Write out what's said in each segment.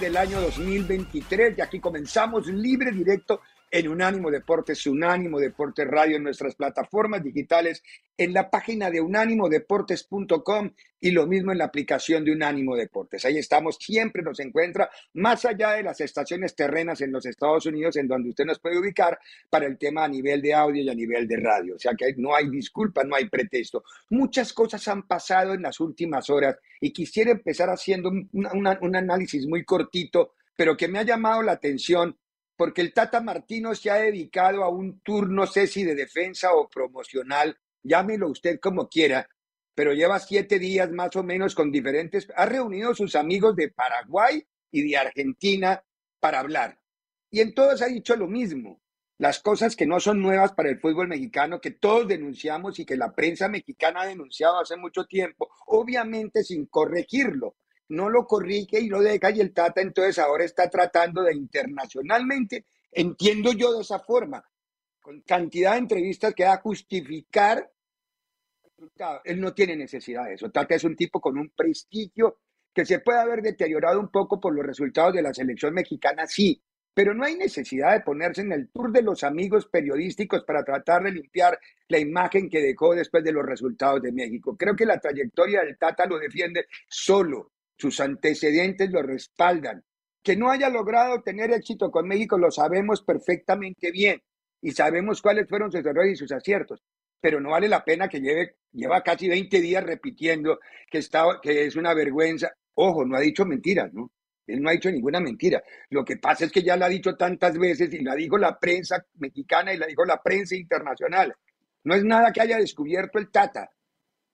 Del año 2023 y aquí comenzamos libre directo en Unánimo Deportes, Unánimo Deportes Radio en nuestras plataformas digitales, en la página de unánimodeportes.com y lo mismo en la aplicación de Unánimo Deportes. Ahí estamos, siempre nos encuentra más allá de las estaciones terrenas en los Estados Unidos, en donde usted nos puede ubicar para el tema a nivel de audio y a nivel de radio. O sea que no hay disculpa, no hay pretexto. Muchas cosas han pasado en las últimas horas y quisiera empezar haciendo un, un análisis muy cortito, pero que me ha llamado la atención porque el Tata Martino se ha dedicado a un tour, no sé si de defensa o promocional, llámelo usted como quiera, pero lleva siete días más o menos con diferentes, ha reunido sus amigos de Paraguay y de Argentina para hablar. Y en todos ha dicho lo mismo, las cosas que no son nuevas para el fútbol mexicano, que todos denunciamos y que la prensa mexicana ha denunciado hace mucho tiempo, obviamente sin corregirlo, no lo corrige y lo deja y el Tata entonces ahora está tratando de internacionalmente, entiendo yo de esa forma, con cantidad de entrevistas que da justificar. Él no tiene necesidad de eso. Tata es un tipo con un prestigio que se puede haber deteriorado un poco por los resultados de la selección mexicana, sí, pero no hay necesidad de ponerse en el tour de los amigos periodísticos para tratar de limpiar la imagen que dejó después de los resultados de México. Creo que la trayectoria del Tata lo defiende solo sus antecedentes lo respaldan. Que no haya logrado tener éxito con México lo sabemos perfectamente bien y sabemos cuáles fueron sus errores y sus aciertos, pero no vale la pena que lleve, lleva casi 20 días repitiendo que, está, que es una vergüenza. Ojo, no ha dicho mentiras, ¿no? Él no ha dicho ninguna mentira. Lo que pasa es que ya la ha dicho tantas veces y la dijo la prensa mexicana y la dijo la prensa internacional. No es nada que haya descubierto el Tata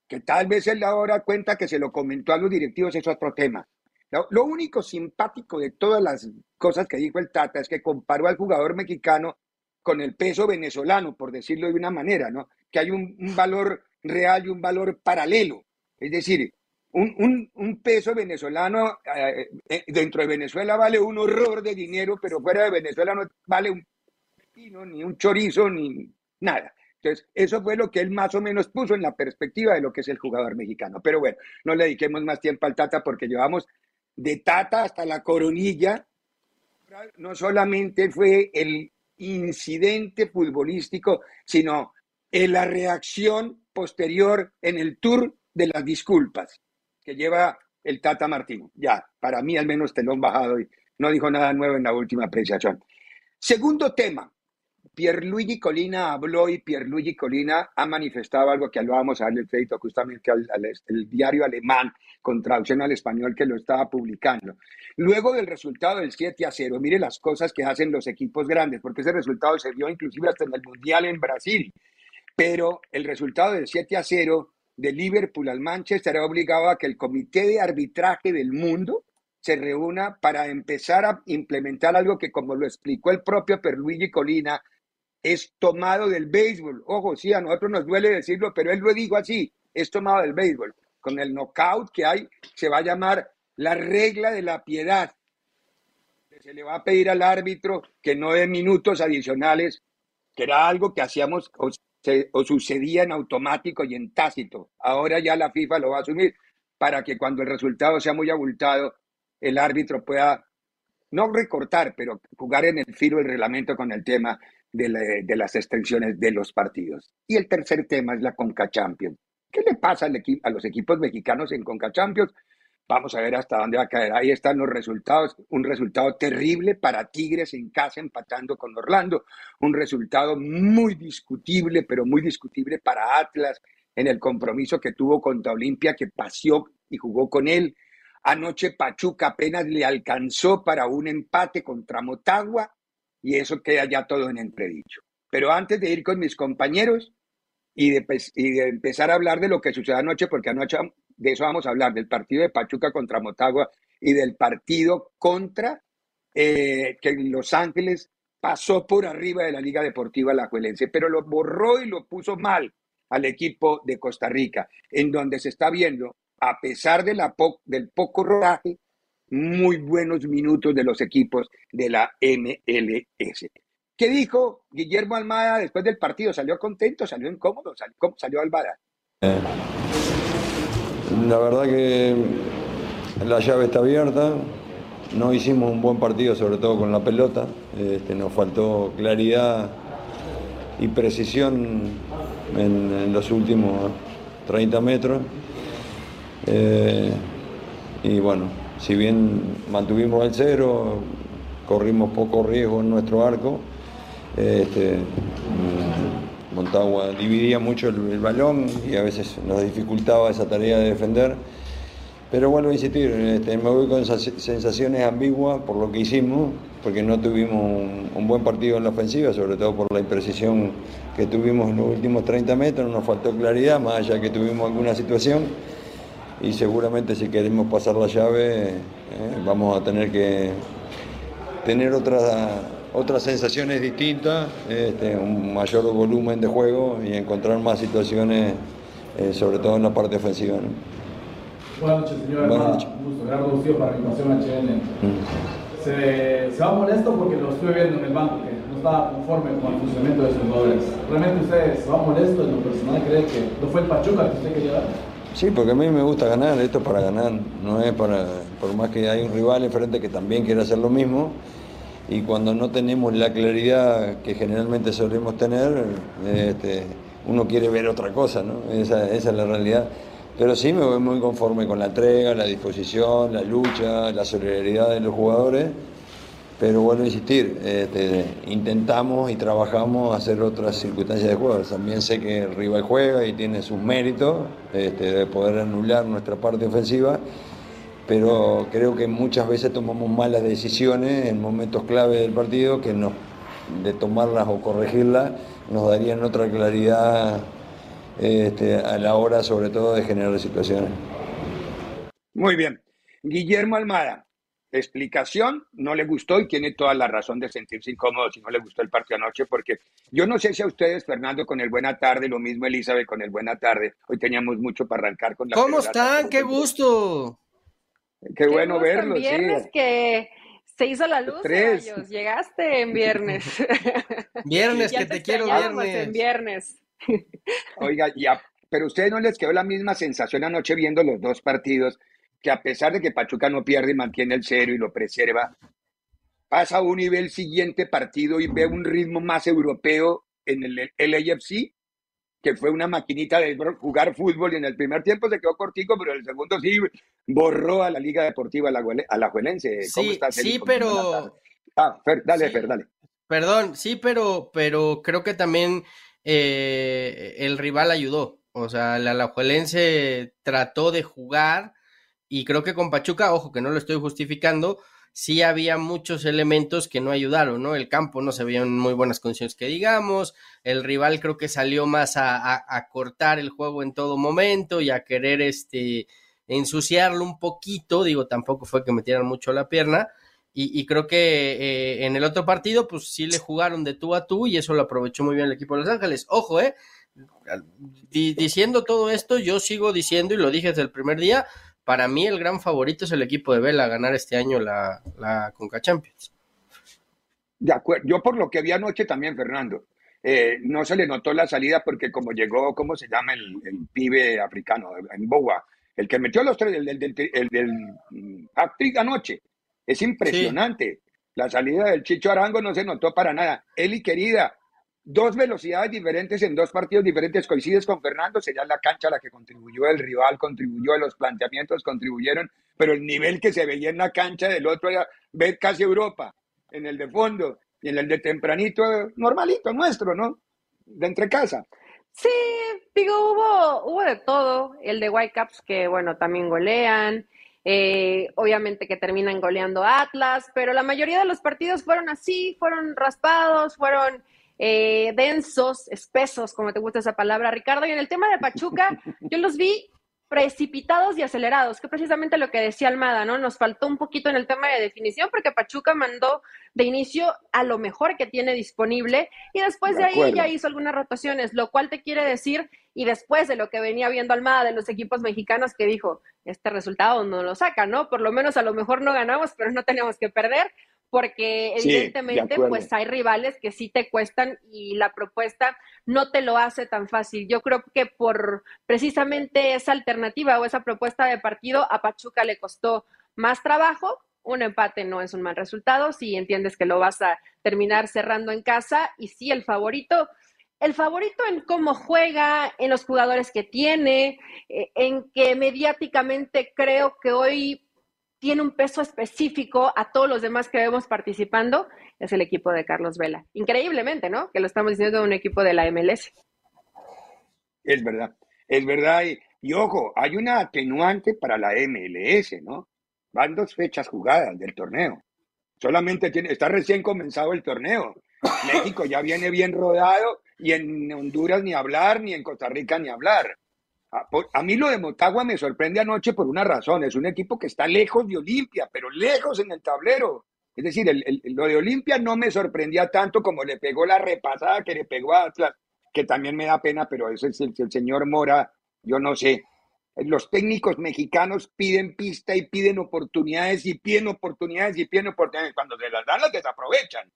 que tal vez él ahora cuenta que se lo comentó a los directivos, es otro tema. Lo, único simpático de todas las cosas que dijo el Tata es que comparó al jugador mexicano con el peso venezolano, por decirlo de una manera, ¿no? Que hay un, valor real y un valor paralelo. Es decir, un, un, peso venezolano eh, eh, dentro de Venezuela vale un horror de dinero, pero fuera de Venezuela no vale un ni un chorizo, ni nada. Entonces, eso fue lo que él más o menos puso en la perspectiva de lo que es el jugador mexicano. Pero bueno, no le dediquemos más tiempo al Tata porque llevamos de Tata hasta la coronilla. No solamente fue el incidente futbolístico, sino en la reacción posterior en el tour de las disculpas que lleva el Tata Martino. Ya, para mí al menos te lo han bajado y no dijo nada nuevo en la última apreciación. Segundo tema, Pierluigi Colina habló y Pierluigi Colina ha manifestado algo que lo vamos a darle el crédito justamente al, diario alemán con traducción al español que lo estaba publicando. Luego del resultado del 7 a 0, mire las cosas que hacen los equipos grandes, porque ese resultado se vio inclusive hasta en el Mundial en Brasil. Pero el resultado del 7 a 0 de Liverpool al Manchester ha obligado a que el Comité de Arbitraje del Mundo se reúna para empezar a implementar algo que, como lo explicó el propio Pierluigi Colina, es tomado del béisbol. Ojo, sí, a nosotros nos duele decirlo, pero él lo dijo así, es tomado del béisbol. Con el knockout que hay, se va a llamar la regla de la piedad. Se le va a pedir al árbitro que no dé minutos adicionales, que era algo que hacíamos o, o sucedía en automático y en tácito. Ahora ya la FIFA lo va a asumir para que cuando el resultado sea muy abultado, el árbitro pueda no recortar, pero jugar en el filo del reglamento con el tema de, las extensiones de los partidos. Y el tercer tema es la Conca Champions. ¿Qué le pasa al a los equipos mexicanos en Conca Champions? Vamos a ver hasta dónde va a caer. Ahí están los resultados. Un resultado terrible para Tigres en casa empatando con Orlando. Un resultado muy discutible, pero muy discutible para Atlas en el compromiso que tuvo contra Olimpia, que paseó y jugó con él. Anoche Pachuca apenas le alcanzó para un empate contra Motagua y eso queda ya todo en entredicho. Pero antes de ir con mis compañeros y de, empezar a hablar de lo que sucedió anoche, porque anoche de eso vamos a hablar, del partido de Pachuca contra Motagua y del partido contra eh, que Los Ángeles pasó por arriba de la Liga Deportiva Alajuelense, pero lo borró y lo puso mal al equipo de Costa Rica, en donde se está viendo, a pesar de la del poco rodaje, muy buenos minutos de los equipos de la MLS. ¿Qué dijo Guillermo Almada después del partido? ¿Salió contento? ¿Salió incómodo? ¿Cómo salió Almada? Eh, la verdad que la llave está abierta. No hicimos un buen partido, sobre todo con la pelota. Este, nos faltó claridad y precisión en, los últimos 30 metros. Eh, y bueno, si bien mantuvimos el cero, corrimos poco riesgo en nuestro arco. Este, mm, Montagua dividía mucho el, balón y a veces nos dificultaba esa tarea de defender. Pero vuelvo a insistir, este, me voy con sensaciones ambiguas por lo que hicimos, porque no tuvimos un, buen partido en la ofensiva, sobre todo por la imprecisión que tuvimos en los últimos 30 metros, nos faltó claridad, más allá que tuvimos alguna situación y seguramente si queremos pasar la llave eh, vamos a tener que tener otras otras sensaciones distintas, este, un mayor volumen de juego y encontrar más situaciones, eh, sobre todo en la parte ofensiva. Buenas noches, señor. Buenas noches. Un gusto. Gerardo Lucío para HN. Mm. Se, se, va molesto porque lo estoy viendo en el banco, que no estaba conforme con el funcionamiento de sus jugadores. ¿Realmente usted se va molesto en lo personal? ¿Cree que no fue el Pachuca que usted quería dar? Sí, porque a mí me gusta ganar, esto es para ganar, no es para, por más que hay un rival enfrente que también quiere hacer lo mismo, y cuando no tenemos la claridad que generalmente solemos tener, este, uno quiere ver otra cosa, ¿no? Esa, esa, es la realidad. Pero sí me voy muy conforme con la entrega, la disposición, la lucha, la solidaridad de los jugadores pero vuelvo a insistir, este, intentamos y trabajamos hacer otras circunstancias de juego. También sé que rival juega y tiene sus méritos este, de poder anular nuestra parte ofensiva, pero creo que muchas veces tomamos malas decisiones en momentos clave del partido que no, de tomarlas o corregirlas nos darían otra claridad este, a la hora sobre todo de generar situaciones. Muy bien. Guillermo Almada, explicación, no le gustó y tiene toda la razón de sentirse incómodo si no le gustó el partido anoche, porque yo no sé si a ustedes, Fernando, con el buena tarde, lo mismo Elizabeth con el buena tarde, hoy teníamos mucho para arrancar con la... ¿Cómo están? ¡Qué gusto! Qué, bueno verlos. Viernes que se hizo la luz, llegaste en viernes. Viernes, que te, quiero viernes. En viernes. Oiga, ya, pero a ustedes no les quedó la misma sensación anoche viendo los dos partidos que a pesar de que Pachuca no pierde y mantiene el cero y lo preserva, pasa a un nivel siguiente partido y ve un ritmo más europeo en el LAFC, que fue una maquinita de jugar fútbol y en el primer tiempo se quedó cortico, pero en el segundo sí borró a la Liga Deportiva Alajuelense. Sí, sí, pero... Ah, Fer, dale, Fer, dale. Perdón, sí, pero, pero creo que también eh, el rival ayudó. O sea, el Alajuelense trató de jugar y creo que con Pachuca, ojo que no lo estoy justificando, sí había muchos elementos que no ayudaron, ¿no? El campo no se veía en muy buenas condiciones que digamos, el rival creo que salió más a, cortar el juego en todo momento y a querer este ensuciarlo un poquito, digo, tampoco fue que metieran mucho la pierna, y, creo que eh, en el otro partido, pues sí le jugaron de tú a tú y eso lo aprovechó muy bien el equipo de Los Ángeles. Ojo, eh, diciendo todo esto, yo sigo diciendo y lo dije desde el primer día, para mí el gran favorito es el equipo de Vela a ganar este año la, la Conca Champions. De acuerdo, yo por lo que vi anoche también, Fernando, eh, no se le notó la salida porque como llegó, ¿cómo se llama el, pibe africano? En Boa, el que metió los tres, el, del, el, del mm, anoche. Es impresionante. La salida del Chicho Arango no se notó para nada. Eli, querida, dos velocidades diferentes en dos partidos diferentes, coincides con Fernando, sería la cancha la que contribuyó, el rival contribuyó, los planteamientos contribuyeron, pero el nivel que se veía en la cancha del otro era ver casi Europa, en el de fondo, y en el de tempranito, normalito, nuestro, ¿no? De entre casa. Sí, digo, hubo, hubo de todo, el de Whitecaps que, bueno, también golean, eh, obviamente que terminan goleando Atlas, pero la mayoría de los partidos fueron así, fueron raspados, fueron eh, densos, espesos, como te gusta esa palabra, Ricardo. Y en el tema de Pachuca, yo los vi precipitados y acelerados, que precisamente lo que decía Almada, ¿no? Nos faltó un poquito en el tema de definición porque Pachuca mandó de inicio a lo mejor que tiene disponible y después de, ahí ya hizo algunas rotaciones, lo cual te quiere decir, y después de lo que venía viendo Almada de los equipos mexicanos que dijo, este resultado no lo saca, ¿no? Por lo menos a lo mejor no ganamos, pero no tenemos que perder porque evidentemente pues hay rivales que sí te cuestan y la propuesta no te lo hace tan fácil. Yo creo que por precisamente esa alternativa o esa propuesta de partido a Pachuca le costó más trabajo. Un empate no es un mal resultado si entiendes que lo vas a terminar cerrando en casa y sí el favorito el favorito en cómo juega, en los jugadores que tiene, eh, en que mediáticamente creo que hoy tiene un peso específico a todos los demás que vemos participando, es el equipo de Carlos Vela. Increíblemente, ¿no? Que lo estamos diciendo de un equipo de la MLS. Es verdad, es verdad. Y, ojo, hay una atenuante para la MLS, ¿no? Van dos fechas jugadas del torneo. Solamente tiene, está recién comenzado el torneo. México ya viene bien rodado y en Honduras ni hablar, ni en Costa Rica ni hablar. Ah, a, mí lo de Motagua me sorprende anoche por una razón. Es un equipo que está lejos de Olimpia, pero lejos en el tablero. Es decir, lo de Olimpia no me sorprendía tanto como le pegó la repasada que le pegó a Atlas, que también me da pena, pero ese es el, el señor Mora, yo no sé. Los técnicos mexicanos piden pista y piden oportunidades y piden oportunidades y piden oportunidades. Cuando se las dan, las desaprovechan.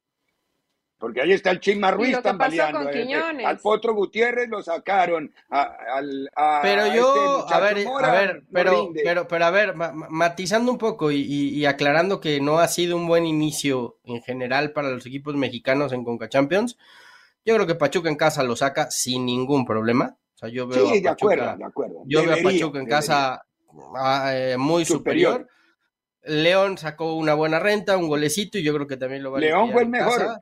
Porque ahí está el Chima Ruiz tambaleando. Eh, al Potro Gutiérrez lo sacaron. al, pero yo, este a ver, a ver, pero, pero, pero, a ver, matizando un poco y, aclarando que no ha sido un buen inicio en general para los equipos mexicanos en Conca Champions. Yo creo que Pachuca en casa lo saca sin ningún problema. O sea, yo veo sí, de acuerdo, de acuerdo. Yo veo a Pachuca en casa ah, eh, muy superior. León sacó una buena renta, un golecito y yo creo que también lo va a León fue el mejor.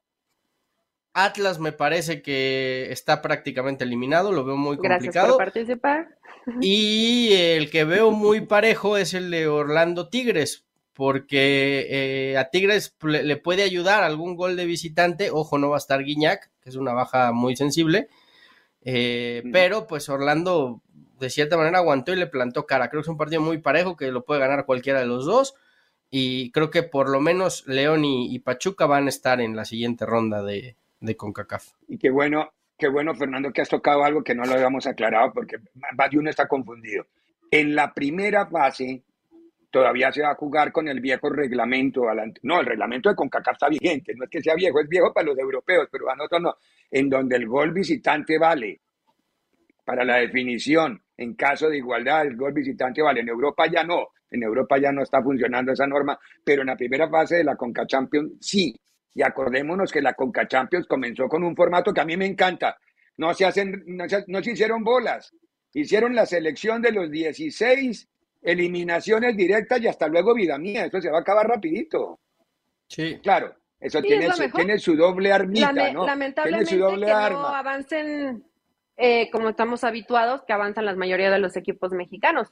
Atlas me parece que está prácticamente eliminado, lo veo muy complicado. Gracias por participar. Y el que veo muy parejo es el de Orlando Tigres, porque eh, a Tigres le, puede ayudar algún gol de visitante. Ojo, no va a estar Guiñac, que es una baja muy sensible. Eh, pero pues Orlando de cierta manera aguantó y le plantó cara. Creo que es un partido muy parejo que lo puede ganar cualquiera de los dos. Y creo que por lo menos León y Pachuca van a estar en la siguiente ronda de, de CONCACAF. Y qué bueno, qué bueno, Fernando, que has tocado algo que no lo habíamos aclarado porque más de uno está confundido. En la primera fase todavía se va a jugar con el viejo reglamento. No, el reglamento de CONCACAF está vigente, no es que sea viejo, es viejo para los europeos, pero a nosotros no. En donde el gol visitante vale para la definición. En caso de igualdad, el gol visitante vale. En Europa ya no. En Europa ya no está funcionando esa norma, pero en la primera fase de la CONCA Champions sí. Y acordémonos que la Conca Champions comenzó con un formato que a mí me encanta. No se hacen, no se, hicieron bolas. Hicieron la selección de los 16 eliminaciones directas y hasta luego vida mía. Esto se va a acabar rapidito. Sí. Claro, Eso tiene, su, tiene, su, doble armita, ¿no? Lamentablemente que no avancen eh, como estamos habituados, que avanzan la mayoría de los equipos mexicanos.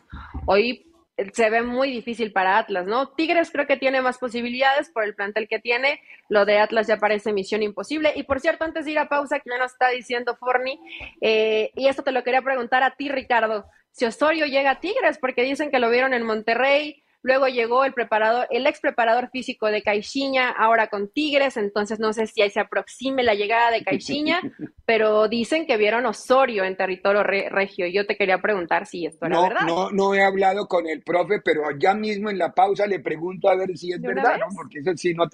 Hoy se ve muy difícil para Atlas, ¿no? Tigres creo que tiene más posibilidades por el plantel que tiene. Lo de Atlas ya parece misión imposible. Y por cierto, antes de ir a pausa, que ya nos está diciendo Forni, eh, y esto te lo quería preguntar a ti, Ricardo, si Osorio llega a Tigres, porque dicen que lo vieron en Monterrey, Luego llegó el preparador, el ex preparador físico de Caixinha, ahora con Tigres, entonces no sé si ahí se aproxime la llegada de Caixinha, pero dicen que vieron Osorio en territorio regio. Yo te quería preguntar si esto era verdad. No, no he hablado con el profe, pero ya mismo en la pausa le pregunto a ver si es verdad, ¿no? Porque eso sí, no,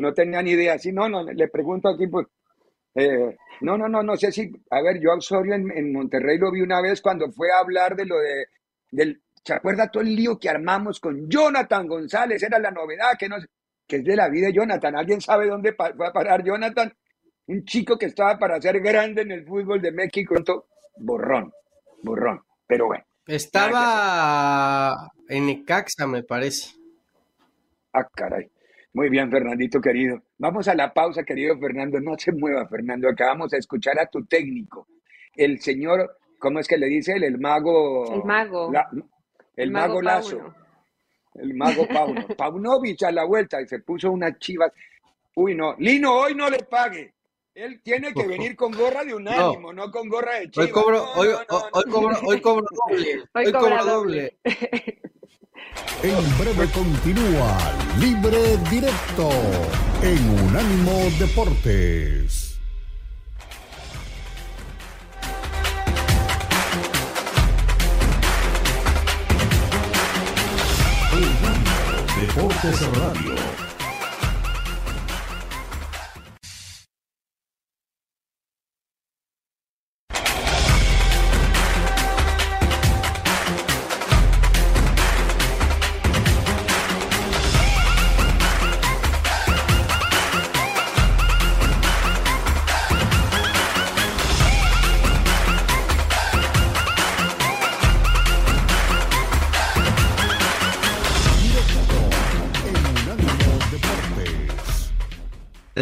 no tenía ni idea. Sí, no, no, le pregunto aquí, pues, eh, no, no, no, no sé si, a ver, yo a Osorio en, en Monterrey lo vi una vez cuando fue a hablar de lo de, del, ¿Se acuerda todo el lío que armamos con Jonathan González? Era la novedad, que, no, que es de la vida de Jonathan. ¿Alguien sabe dónde va a parar Jonathan? Un chico que estaba para ser grande en el fútbol de México. Borrón, borrón. Pero bueno. Estaba en Necaxa, me parece. Ah, caray. Muy bien, Fernandito querido. Vamos a la pausa, querido Fernando. No se mueva, Fernando. Acabamos de escuchar a tu técnico, el señor, ¿cómo es que le dice él? El mago. El mago. El, mago, Lazo. El mago Pauno. Paunovic a la vuelta y se puso unas chivas. Uy, no. Lino, hoy no le pague. Él tiene que venir con gorra de unánimo, no, no con gorra de chivas. Hoy cobro, hoy, hoy, cobro, hoy cobro doble. Hoy, cobro doble. En breve continúa Libre Directo en Unánimo Deportes. Deportes Radio.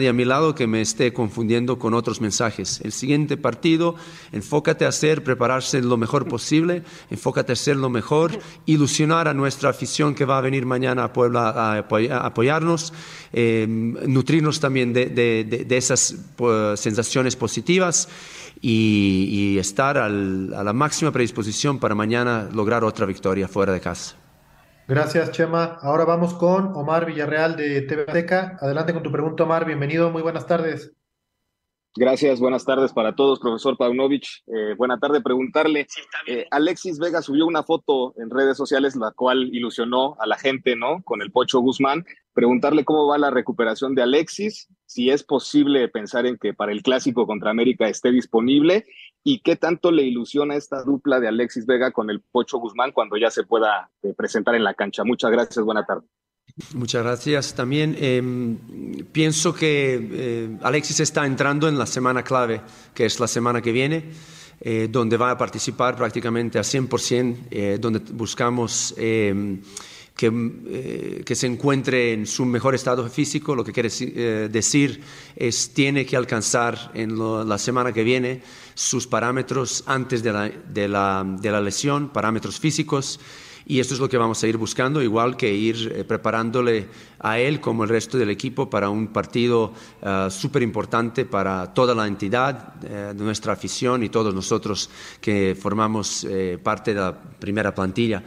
A mi lado que me esté confundiendo con otros mensajes. El siguiente partido, enfócate a hacer, prepararse lo mejor posible, enfócate a hacer lo mejor, ilusionar a nuestra afición que va a venir mañana a Puebla a, apoyarnos, eh, nutrirnos también de, esas pues, sensaciones positivas y, estar a la máxima predisposición para mañana lograr otra victoria fuera de casa. Gracias, Chema. Ahora vamos con Omar Villarreal de TV Azteca. Adelante con tu pregunta, Omar. Bienvenido. Muy buenas tardes. Gracias, buenas tardes para todos, profesor Paunovich. Eh, buena tarde, preguntarle. Eh, Alexis Vega subió una foto en redes sociales, la cual ilusionó a la gente, ¿no? Con el Pocho Guzmán. Preguntarle cómo va la recuperación de Alexis, si es posible pensar en que para el clásico contra América esté disponible y qué tanto le ilusiona esta dupla de Alexis Vega con el Pocho Guzmán cuando ya se pueda eh, presentar en la cancha. Muchas gracias, buena tarde. Muchas gracias. También em, pienso que eh, Alexis está entrando en la semana clave, que es la semana que viene, eh, donde va a participar prácticamente a 100%, donde buscamos em, que, que, se encuentre en su mejor estado físico, lo que quiere decir es tiene que alcanzar en la semana que viene sus parámetros antes de la, de la, de la lesión, parámetros físicos. Y esto es lo que vamos a ir buscando, igual que ir eh, preparándole a él como el resto del equipo para un partido súper importante para toda la entidad, eh, de nuestra afición y todos nosotros que formamos eh, parte de la primera plantilla.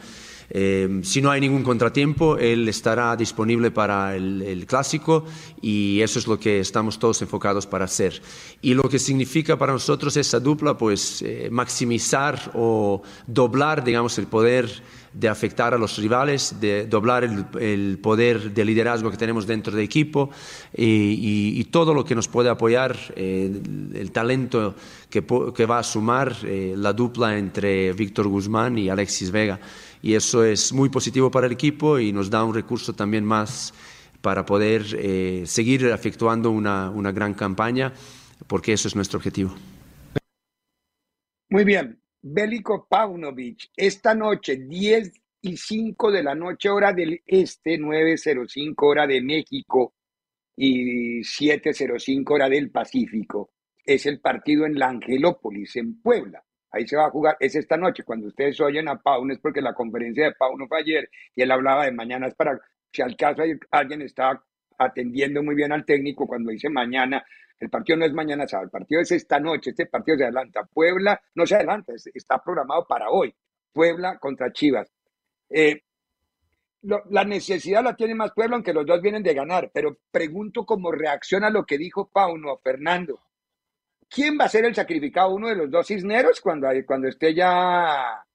Eh, si no hay ningún contratiempo, él estará disponible para el, clásico y eso es lo que estamos todos enfocados para hacer. Y lo que significa para nosotros esa dupla, pues eh, maximizar o doblar, digamos, el poder de afectar a los rivales, doblar el, poder de liderazgo que tenemos dentro del equipo y, todo lo que nos puede apoyar, eh, el, talento que, va a sumar la dupla entre Víctor Guzmán y Alexis Vega y eso es muy positivo para el equipo y nos da un recurso también más para poder eh, seguir efectuando una, una gran campaña, porque eso es nuestro objetivo. Muy bien. Bélico Paunovic, esta noche, 10 y 5 de la noche, hora del este, 9.05 hora de México, y 7.05 hora del Pacífico. Es el partido en la Angelópolis, en Puebla. Ahí se va a jugar, es esta noche. Cuando ustedes oyen a Pauno es porque la conferencia de Pauno fue ayer y él hablaba de mañana. Es para, si al caso alguien está atendiendo muy bien al técnico cuando dice mañana, el partido no es mañana sábado, el partido es esta noche, este partido se adelanta. Puebla no se adelanta, está programado para hoy. Puebla contra Chivas. Eh, la necesidad la tiene más Puebla, aunque los dos vienen de ganar, pero pregunto cómo reacciona lo que dijo Pauno, Fernando. ¿Quién va a ser el sacrificado? ¿Uno de los dos cisneros cuando, cuando esté ya,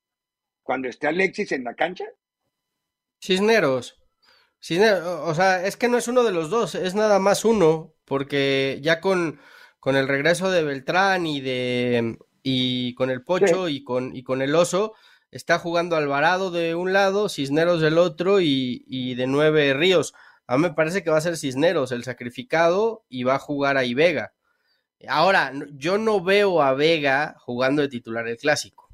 cuando esté Alexis en la cancha? Cisneros. Cisneros. O sea, es que no es uno de los dos, es nada más uno, porque ya con, con el regreso de Beltrán y de y con el Pocho y, con, y con el Oso, está jugando Alvarado de un lado, Cisneros del otro y, y, de nueve Ríos. A mí me parece que va a ser Cisneros el sacrificado y va a jugar ahí Vega. Ahora, yo no veo a Vega jugando de titular el clásico.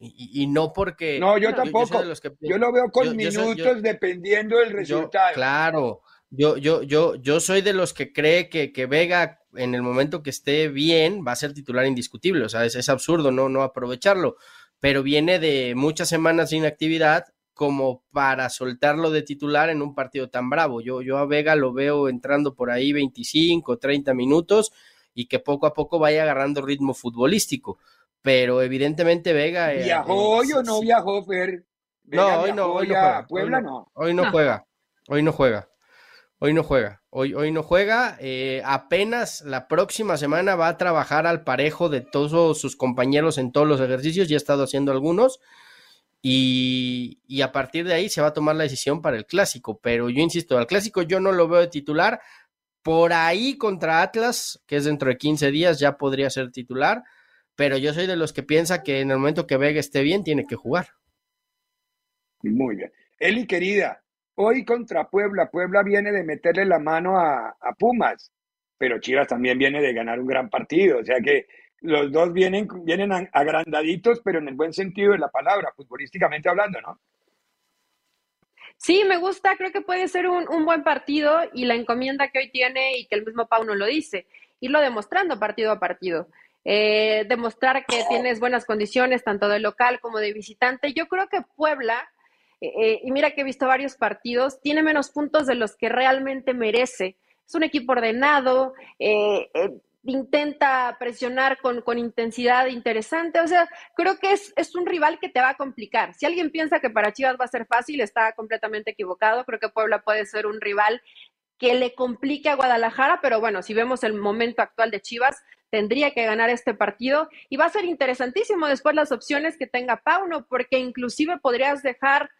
Y, no porque. No, yo tampoco. Yo, lo veo con minutos dependiendo del resultado. claro. Yo, yo, yo, yo soy de los que cree que, que, Vega, en el momento que esté bien, va a ser titular indiscutible. O sea, es, es absurdo no, no aprovecharlo. Pero viene de muchas semanas de inactividad como para soltarlo de titular en un partido tan bravo. Yo, yo a Vega lo veo entrando por ahí 25, 30 minutos y que poco a poco vaya agarrando ritmo futbolístico. Pero evidentemente Vega. Eh, ¿Viajó hoy o no viajó, Fer? no, hoy no, hoy no juega. Puebla no. Hoy no, juega. Hoy no juega. Hoy no juega. Hoy, hoy no juega. Eh, apenas la próxima semana va a trabajar al parejo de todos sus compañeros en todos los ejercicios. Ya ha estado haciendo algunos. Y, y, a partir de ahí se va a tomar la decisión para el clásico. Pero yo insisto, al clásico yo no lo veo de titular. Por ahí contra Atlas, que es dentro de 15 días, ya podría ser titular, pero yo soy de los que piensa que en el momento que Vega esté bien, tiene que jugar. Muy bien. Eli, querida, hoy contra Puebla, Puebla viene de meterle la mano a, Pumas, pero Chivas también viene de ganar un gran partido, o sea que los dos vienen, vienen agrandaditos, pero en el buen sentido de la palabra, futbolísticamente hablando, ¿no? Sí, me gusta, creo que puede ser un, un, buen partido y la encomienda que hoy tiene y que el mismo Pauno lo dice, irlo demostrando partido a partido. Eh, demostrar que tienes buenas condiciones, tanto de local como de visitante. Yo creo que Puebla, eh, eh, y mira que he visto varios partidos, tiene menos puntos de los que realmente merece. Es un equipo ordenado, intenta presionar con, con, intensidad interesante. O sea, creo que es, es, un rival que te va a complicar. Si alguien piensa que para Chivas va a ser fácil, está completamente equivocado. Creo que Puebla puede ser un rival que le complique a Guadalajara, pero bueno, si vemos el momento actual de Chivas, tendría que ganar este partido y va a ser interesantísimo después las opciones que tenga Pauno, porque inclusive podrías dejar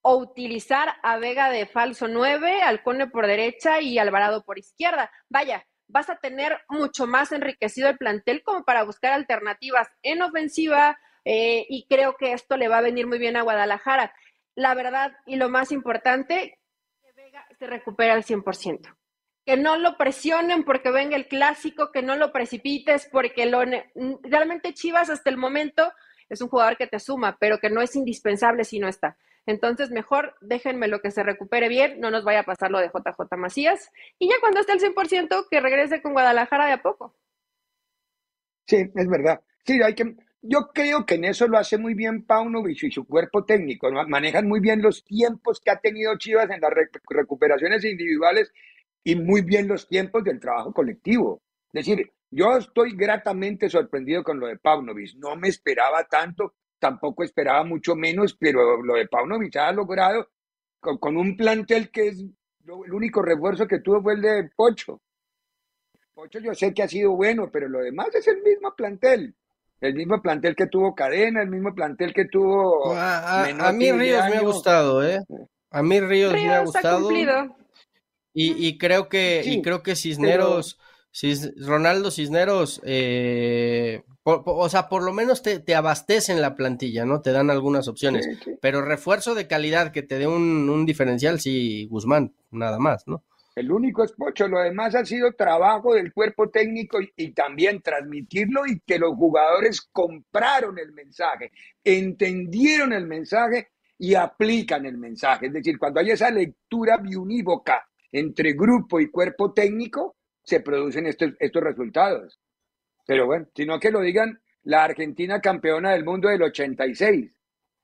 o utilizar a Vega de falso 9, Alcone por derecha y Alvarado por izquierda. Vaya, vas a tener mucho más enriquecido el plantel como para buscar alternativas en ofensiva eh, y creo que esto le va a venir muy bien a Guadalajara. La verdad y lo más importante, que Vega se recupera al 100%. Que no lo presionen porque venga el clásico, que no lo precipites porque lo, realmente Chivas hasta el momento es un jugador que te suma, pero que no es indispensable si no está. Entonces, mejor déjenme lo que se recupere bien, no nos vaya a pasar lo de JJ Macías. Y ya cuando esté al 100%, que regrese con Guadalajara de a poco. Sí, es verdad. Sí, hay que. Yo creo que en eso lo hace muy bien Paunovic y su cuerpo técnico. Manejan muy bien los tiempos que ha tenido Chivas en las recuperaciones individuales y muy bien los tiempos del trabajo colectivo. Es decir, yo estoy gratamente sorprendido con lo de Paunovic. No me esperaba tanto tampoco esperaba mucho menos, pero lo de Paunovic ha logrado con, un plantel que es el único refuerzo que tuvo fue el de Pocho. Pocho yo sé que ha sido bueno, pero lo demás es el mismo plantel. El mismo plantel que tuvo Cadena, el mismo plantel que tuvo. A, mí Ríos me ha gustado, ¿eh? A mí Ríos, me ha gustado. y, y, creo que, y creo que Cisneros. Ronaldo Cisneros, eh, o sea, por lo menos te, te, abastecen la plantilla, ¿no? Te dan algunas opciones, pero refuerzo de calidad que te dé un, diferencial, sí, Guzmán, nada más, ¿no? El único es Pocho, lo demás ha sido trabajo del cuerpo técnico y, y, también transmitirlo y que los jugadores compraron el mensaje, entendieron el mensaje y aplican el mensaje. Es decir, cuando hay esa lectura biunívoca entre grupo y cuerpo técnico, se producen estos, estos resultados. Pero bueno, sino que lo digan la Argentina campeona del mundo del 86,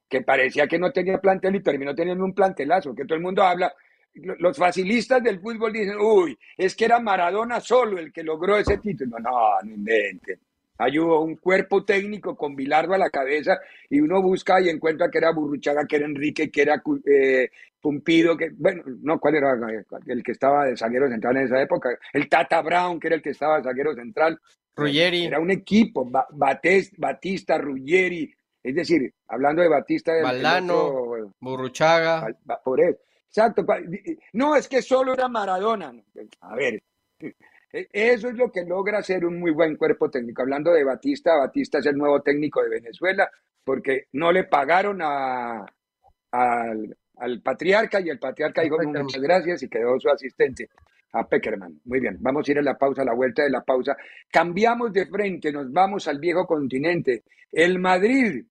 que parecía que no tenía plantel y terminó teniendo un plantelazo, que todo el mundo habla. Los facilistas del fútbol dicen, uy, es que era Maradona solo el que logró ese título. No, no inventen. Hay un cuerpo técnico con Bilardo a la cabeza y uno busca y encuentra que era Burruchaga, que era Enrique, que era eh, Pumpido, que, bueno, no, ¿cuál era el que estaba de zaguero central en esa época? El Tata Brown, que era el que estaba de zaguero central. Ruggeri. Era un equipo, Batista, Ruggeri, es decir, hablando de Batista. Valdano, Burruchaga. Por eso. Exacto. No, es que solo era Maradona. A ver, eso es lo que logra ser un muy buen cuerpo técnico. Hablando de Batista, Batista es el nuevo técnico de Venezuela porque no le pagaron a, al, patriarca y el patriarca dijo muchas gracias y quedó su asistente a Peckerman. Muy bien, vamos a ir a la pausa, a la vuelta de la pausa. Cambiamos de frente, nos vamos al viejo continente. El Madrid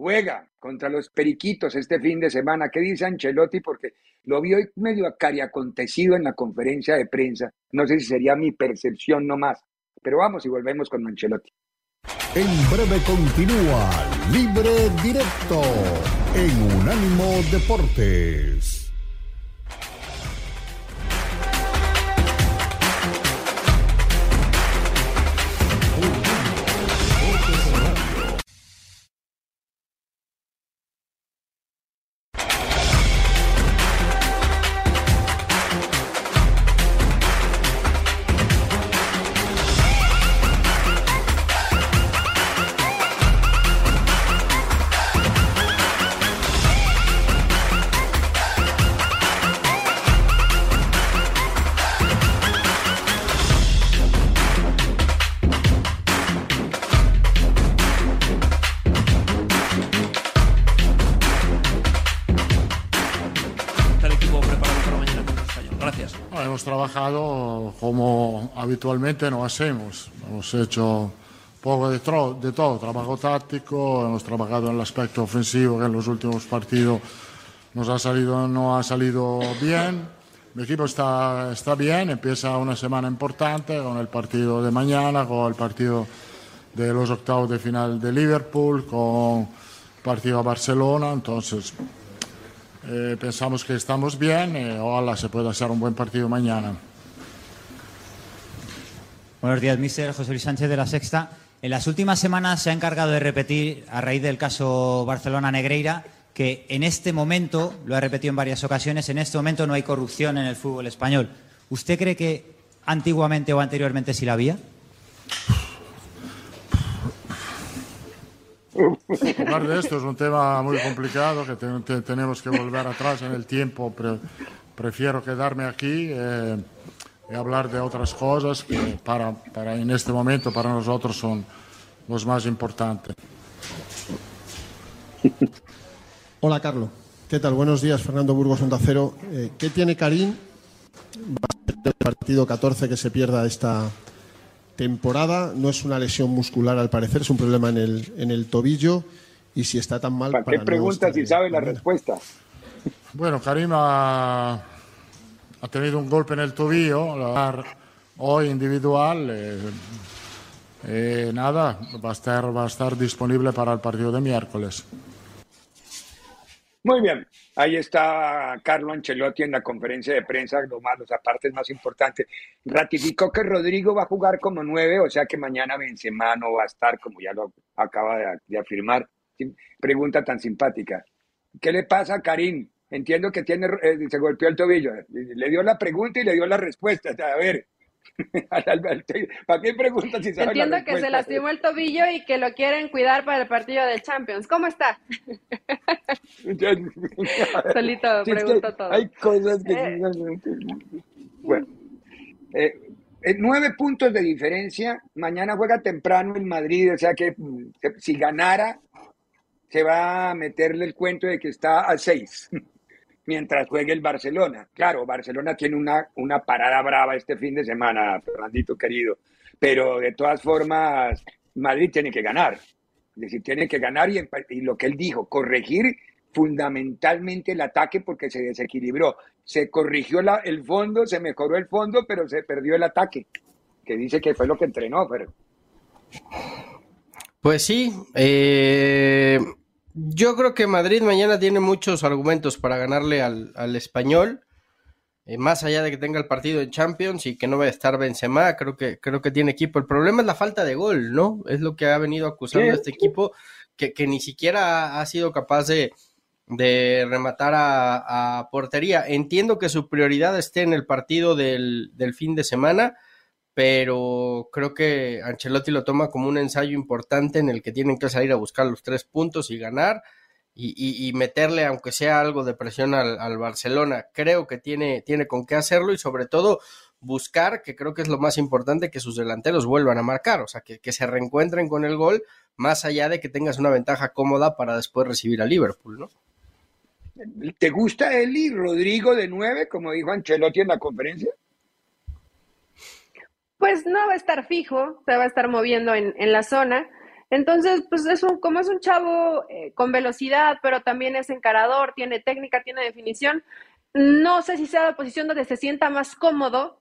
juega contra los Periquitos este fin de semana. ¿Qué dice Ancelotti? Porque lo vio medio acontecido en la conferencia de prensa. No sé si sería mi percepción nomás. Pero vamos y volvemos con Ancelotti. En breve continúa Libre Directo en Unánimo Deportes. Como habitualmente no hacemos. Hemos hecho poco de, de, todo, trabajo táctico, hemos trabajado en el aspecto ofensivo que en los últimos partidos nos ha salido, no ha salido bien. Mi equipo está, está bien, empieza una semana importante con el partido de mañana, con el partido de los octavos de final de Liverpool, con partido a Barcelona, entonces eh, pensamos que estamos bien, y ojalá se pueda hacer un buen partido mañana. Buenos días, mister José Luis Sánchez de La Sexta. En las últimas semanas se ha encargado de repetir, a raíz del caso Barcelona-Negreira, que en este momento, lo ha repetido en varias ocasiones, en este momento no hay corrupción en el fútbol español. ¿Usted cree que antiguamente o anteriormente sí la había? Hablar de esto es un tema muy complicado que tenemos que volver atrás en el tiempo. prefiero quedarme aquí. Eh, y hablar de otras cosas que para, para en este momento para nosotros son los más importantes. Hola, Carlos. ¿Qué tal? Buenos días, Fernando Burgos Onda Cero. Eh, ¿Qué tiene Karim? Va a ser el partido 14 que se pierda esta temporada. No es una lesión muscular, al parecer, es un problema en el, en el tobillo. Y si está tan mal. ¿Para, qué preguntas si sabe la respuesta? Bueno, Karim ha, ha tenido un golpe en el tobillo, hoy individual. Eh, eh, nada, va a, estar, va a estar disponible para el partido de miércoles. Muy bien, ahí está Carlo Ancelotti en la conferencia de prensa, lo más, los apartes más importantes. Ratificó que Rodrigo va a jugar como nueve, o sea que mañana Benzema no va a estar, como ya lo acaba de, afirmar. Pregunta tan simpática. ¿Qué le pasa a Karim? entiendo que tiene, eh, se golpeó el tobillo. Le dio la pregunta y le dio la respuesta. A ver, ¿para qué pregunta si Entiendo que se lastimó el tobillo y que lo quieren cuidar para el partido de Champions. ¿Cómo está? Solito pregunto todo. Hay cosas que... Eh. Bueno, eh, nueve puntos de diferencia. Mañana juega temprano en Madrid, o sea que mm, si ganara, se va a meterle el cuento de que está a seis mientras juegue el Barcelona. Claro, Barcelona tiene una, una parada brava este fin de semana, Fernandito querido, pero de todas formas, Madrid tiene que ganar. Es decir, tiene que ganar y, lo que él dijo, corregir fundamentalmente el ataque porque se desequilibró. Se corrigió el fondo, se mejoró el fondo, pero se perdió el ataque, que dice que fue lo que entrenó, pero... Pues sí, eh, yo creo que Madrid mañana tiene muchos argumentos para ganarle al, español. Eh, más allá de que tenga el partido en Champions y que no va a estar Benzema, creo que, creo que tiene equipo. El problema es la falta de gol, ¿no? Es lo que ha venido acusando a este equipo, que, que, ni siquiera ha sido capaz de, de rematar a, portería. Entiendo que su prioridad esté en el partido del, del fin de semana, pero creo que Ancelotti lo toma como un ensayo importante en el que tienen que salir a buscar los tres puntos y ganar y, meterle, aunque sea algo de presión al, Barcelona. Creo que tiene, tiene con qué hacerlo y sobre todo buscar, que creo que es lo más importante, que sus delanteros vuelvan a marcar, o sea, que, que se reencuentren con el gol, más allá de que tengas una ventaja cómoda para después recibir a Liverpool, ¿no? ¿Te gusta Eli Rodrigo de nueve, como dijo Ancelotti en la conferencia? Pues no va a estar fijo, se va a estar moviendo en, la zona. Entonces, pues es un, como es un chavo eh, con velocidad, pero también es encarador, tiene técnica, tiene definición. No sé si sea la posición donde se sienta más cómodo,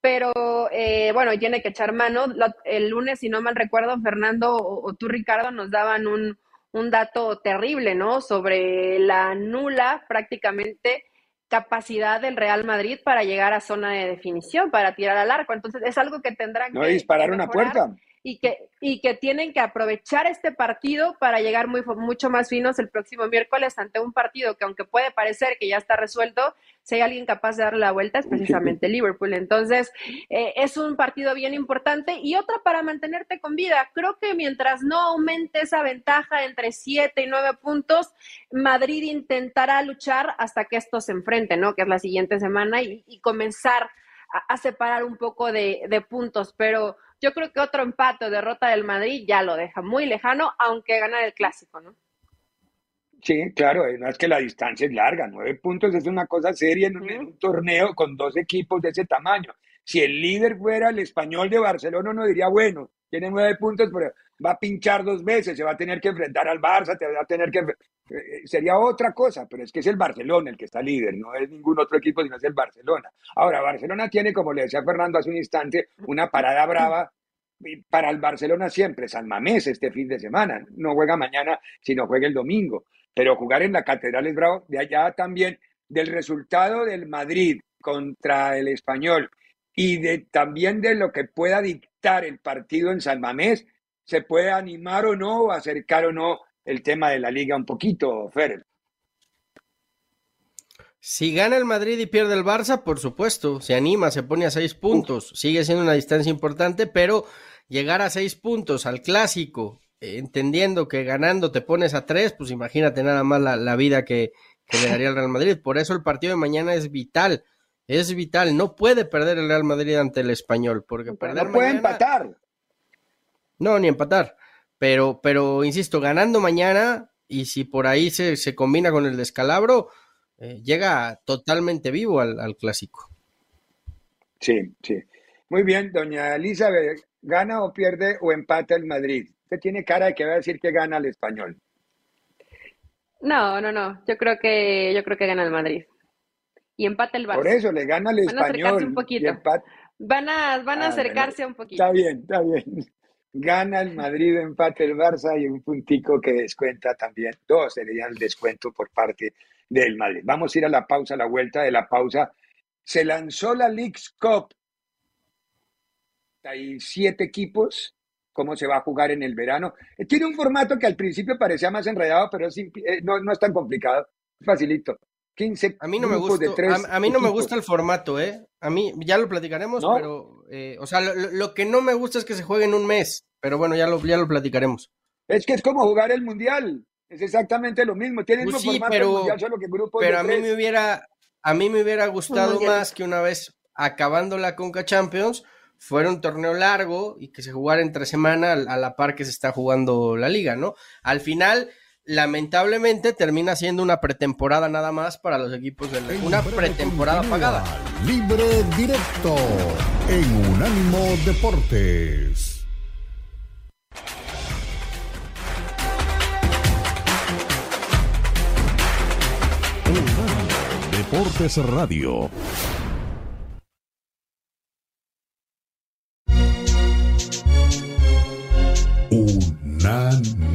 pero eh, bueno, tiene que echar mano. el lunes, si no mal recuerdo, Fernando o, tú, Ricardo, nos daban un, un dato terrible, ¿no? Sobre la nula prácticamente capacidad del Real Madrid para llegar a zona de definición, para tirar al arco. Entonces es algo que tendrán no, que disparar una puerta y que, y que tienen que aprovechar este partido para llegar muy, mucho más finos el próximo miércoles ante un partido que aunque puede parecer que ya está resuelto, si hay alguien capaz de darle la vuelta es precisamente Liverpool. Entonces, eh, es un partido bien importante y otra para mantenerte con vida. Creo que mientras no aumente esa ventaja entre siete y nueve puntos, Madrid intentará luchar hasta que esto se enfrente, ¿no? Que es la siguiente semana y, comenzar a, separar un poco de, de puntos, pero yo creo que otro empate o derrota del Madrid ya lo deja muy lejano, aunque gana el clásico, ¿no? Sí, claro, no es que la distancia es larga, nueve puntos es una cosa seria en un, torneo con dos equipos de ese tamaño. Si el líder fuera el español de Barcelona, uno diría, bueno, tiene nueve puntos, pero va a pinchar dos veces, se va a tener que enfrentar al Barça, te va a tener que... Eh, sería otra cosa, pero es que es el Barcelona el que está líder, no es ningún otro equipo, sino es el Barcelona. Ahora, Barcelona tiene, como le decía Fernando hace un instante, una parada brava para el Barcelona siempre, San Mamés este fin de semana, no juega mañana, sino juega el domingo pero jugar en la Catedral es bravo. De allá también del resultado del Madrid contra el Español y de también de lo que pueda dictar el partido en San Mamés, se puede animar o no, acercar o no el tema de la liga un poquito, Fer. Si gana el Madrid y pierde el Barça, por supuesto, se anima, se pone a seis puntos, sigue siendo una distancia importante, pero llegar a seis puntos al clásico entendiendo que ganando te pones a tres, pues imagínate nada más la, vida que, le daría el Real Madrid. Por eso el partido de mañana es vital. Es vital. No puede perder el Real Madrid ante el español. Porque perder no puede empatar. No, ni empatar. Pero, pero, insisto, ganando mañana, y si por ahí se, se combina con el descalabro, eh, llega totalmente vivo al, al clásico. Sí, sí. Muy bien, doña Elizabeth, ¿gana o pierde o empata el Madrid? tiene cara de que va a decir que gana el español. No, no, no. Yo creo que yo creo que gana el Madrid. Y empata el Barça. Por eso le gana el español. Van a acercarse un poquito. Van a, van a ah, acercarse un poquito. Está bien, está bien. Gana el Madrid, empate el Barça y un puntico que descuenta también. Dos serían el descuento por parte del Madrid. Vamos a ir a la pausa, a la vuelta de la pausa. Se lanzó la League's Cup. Hay siete equipos cómo se va a jugar en el verano. Eh, tiene un formato que al principio parecía más enredado, pero eh, no, no, es tan complicado, facilito. 15 a mí no me gusta, a, mí no me gusta el formato, ¿eh? A mí ya lo platicaremos, pero, eh, o sea, lo, que no me gusta es que se juegue en un mes, pero bueno, ya lo, ya lo platicaremos. Es que es como jugar el mundial, es exactamente lo mismo, tiene el pues mismo formato pero, mundial, solo que grupos Pero a mí me hubiera, a mí me hubiera gustado más que una vez acabando la Conca Champions, fuera un torneo largo y que se jugara entre semana a la par que se está jugando la liga, ¿no? Al final, lamentablemente, termina siendo una pretemporada nada más para los equipos de la Una pretemporada pagada. Libre directo en Unánimo Deportes. Deportes Radio. Unánimo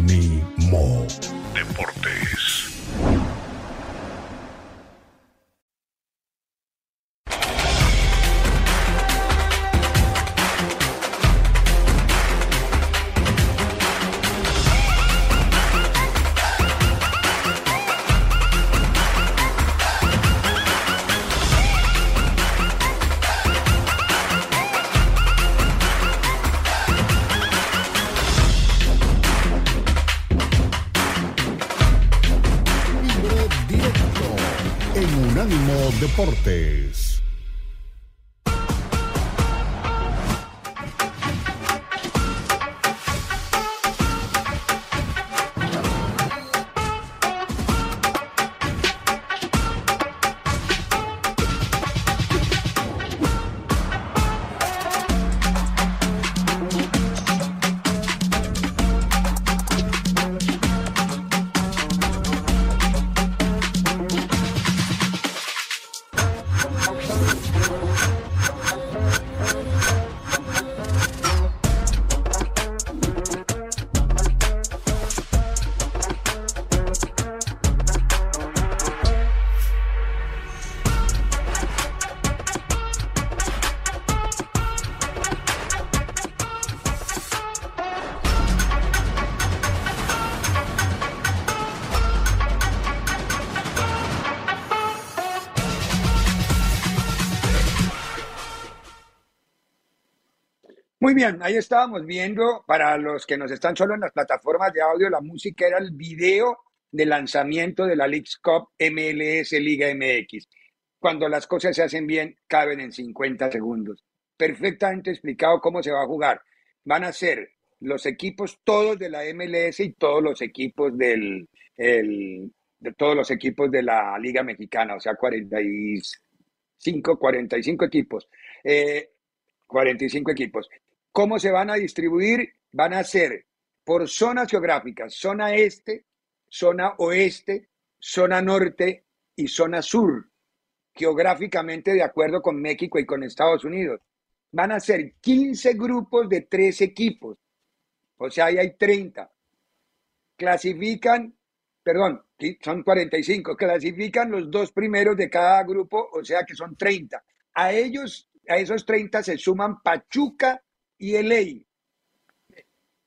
bien, ahí estábamos viendo, para los que nos están solo en las plataformas de audio, la música era el video de lanzamiento de la Leagues Cup MLS Liga MX. Cuando las cosas se hacen bien, caben en 50 segundos. Perfectamente explicado cómo se va a jugar. Van a ser los equipos todos de la MLS y todos los equipos del, de todos los equipos de la Liga Mexicana, o sea, 45, 45 equipos. 45 eh, equipos. ¿Cómo se van a distribuir? Van a ser por zonas geográficas, zona este, zona oeste, zona norte y zona sur, geográficamente de acuerdo con México y con Estados Unidos. Van a ser 15 grupos de tres equipos, o sea, ahí hay 30. Clasifican, perdón, son 45, clasifican los dos primeros de cada grupo, o sea que son 30. A ellos, a esos 30 se suman Pachuca y LA,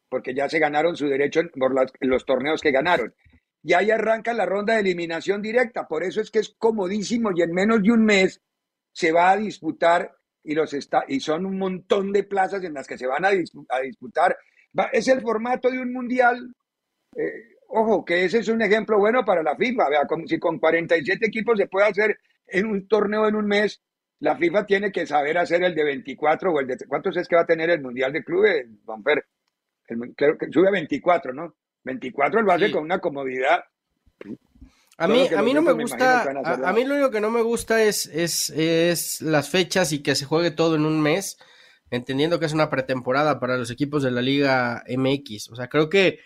porque ya se ganaron su derecho por los torneos que ganaron. Y ahí arranca la ronda de eliminación directa. Por eso es que es comodísimo y en menos de un mes se va a disputar y, los está, y son un montón de plazas en las que se van a, disputar. es el formato de un mundial. Eh, ojo, que ese es un ejemplo bueno para la FIFA. Vea, como si con 47 equipos se puede hacer en un torneo en un mes, la FIFA tiene que saber hacer el de 24 o el de... ¿Cuántos es que va a tener el Mundial de Clubes, Don creo que sube a 24, ¿no? 24 lo hace con una comodidad. A mí, a mí no me gusta, a, mí lo único que no me gusta es, es, es las fechas y que se juegue todo en un mes, entendiendo que es una pretemporada para los equipos de la Liga MX. O sea, creo que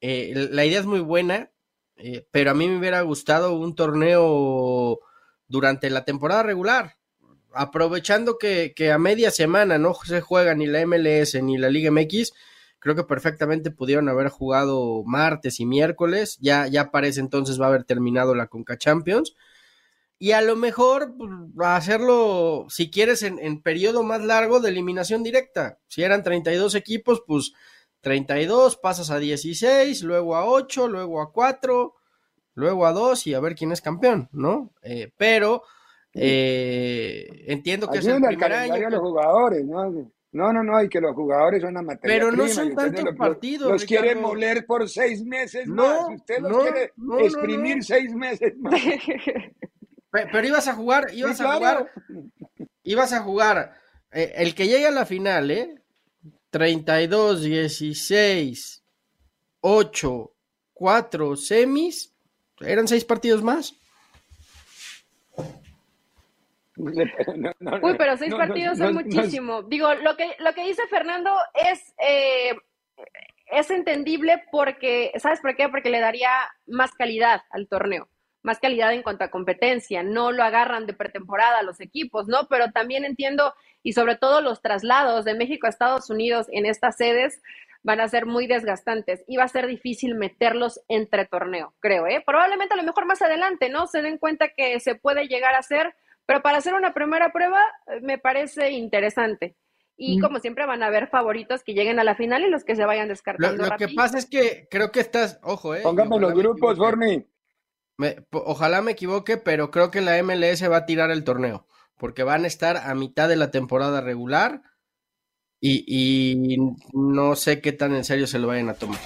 eh, la idea es muy buena, eh, pero a mí me hubiera gustado un torneo durante la temporada regular aprovechando que, a media semana no se juega ni la MLS ni la Liga MX, creo que perfectamente pudieron haber jugado martes y miércoles, ya, ya parece entonces va a haber terminado la Conca Champions. Y a lo mejor pues, hacerlo, si quieres, en, periodo más largo de eliminación directa. Si eran 32 equipos, pues 32, pasas a 16, luego a 8, luego a 4, luego a 2 y a ver quién es campeón, ¿no? Eh, pero eh, entiendo que es el primer año. los jugadores, ¿no? No, no, no, y que los jugadores son una materia Pero no son tantos partidos. Los quiere moler por seis meses más. Usted los quiere exprimir seis meses más. Pero, ibas a jugar, ibas a jugar, ibas a jugar. Eh, el que llegue a la final, ¿eh? 32, 16, 8, 4 semis, eran seis partidos más. Uy, pero seis partidos son muchísimo. Digo, lo que, lo que dice Fernando es, eh, es entendible porque, ¿sabes por qué? Porque le daría más calidad al torneo. más calidad en cuanto a competencia, no lo agarran de pretemporada los equipos, ¿no? Pero también entiendo, y sobre todo los traslados de México a Estados Unidos en estas sedes van a ser muy desgastantes y va a ser difícil meterlos entre torneo, creo, ¿eh? Probablemente a lo mejor más adelante, ¿no? Se den cuenta que se puede llegar a hacer, pero para hacer una primera prueba eh, me parece interesante. Y mm. como siempre van a haber favoritos que lleguen a la final y los que se vayan descartando. Lo, lo que pasa es que creo que estás, ojo, eh. Póngame los grupos, Borny ojalá me equivoque, pero creo que la MLS va a tirar el torneo, porque van a estar a mitad de la temporada regular y, no sé qué tan en serio se lo vayan a tomar.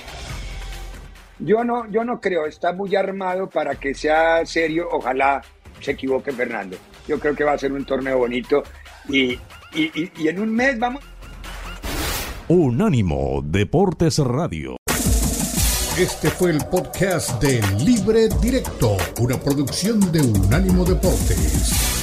Yo no, yo no creo, está muy armado para que sea serio, ojalá se equivoque Fernando. Yo creo que va a ser un torneo bonito y, y en un mes vamos. Unánimo Deportes Radio. Este fue el podcast de Libre Directo, una producción de Unánimo Deportes.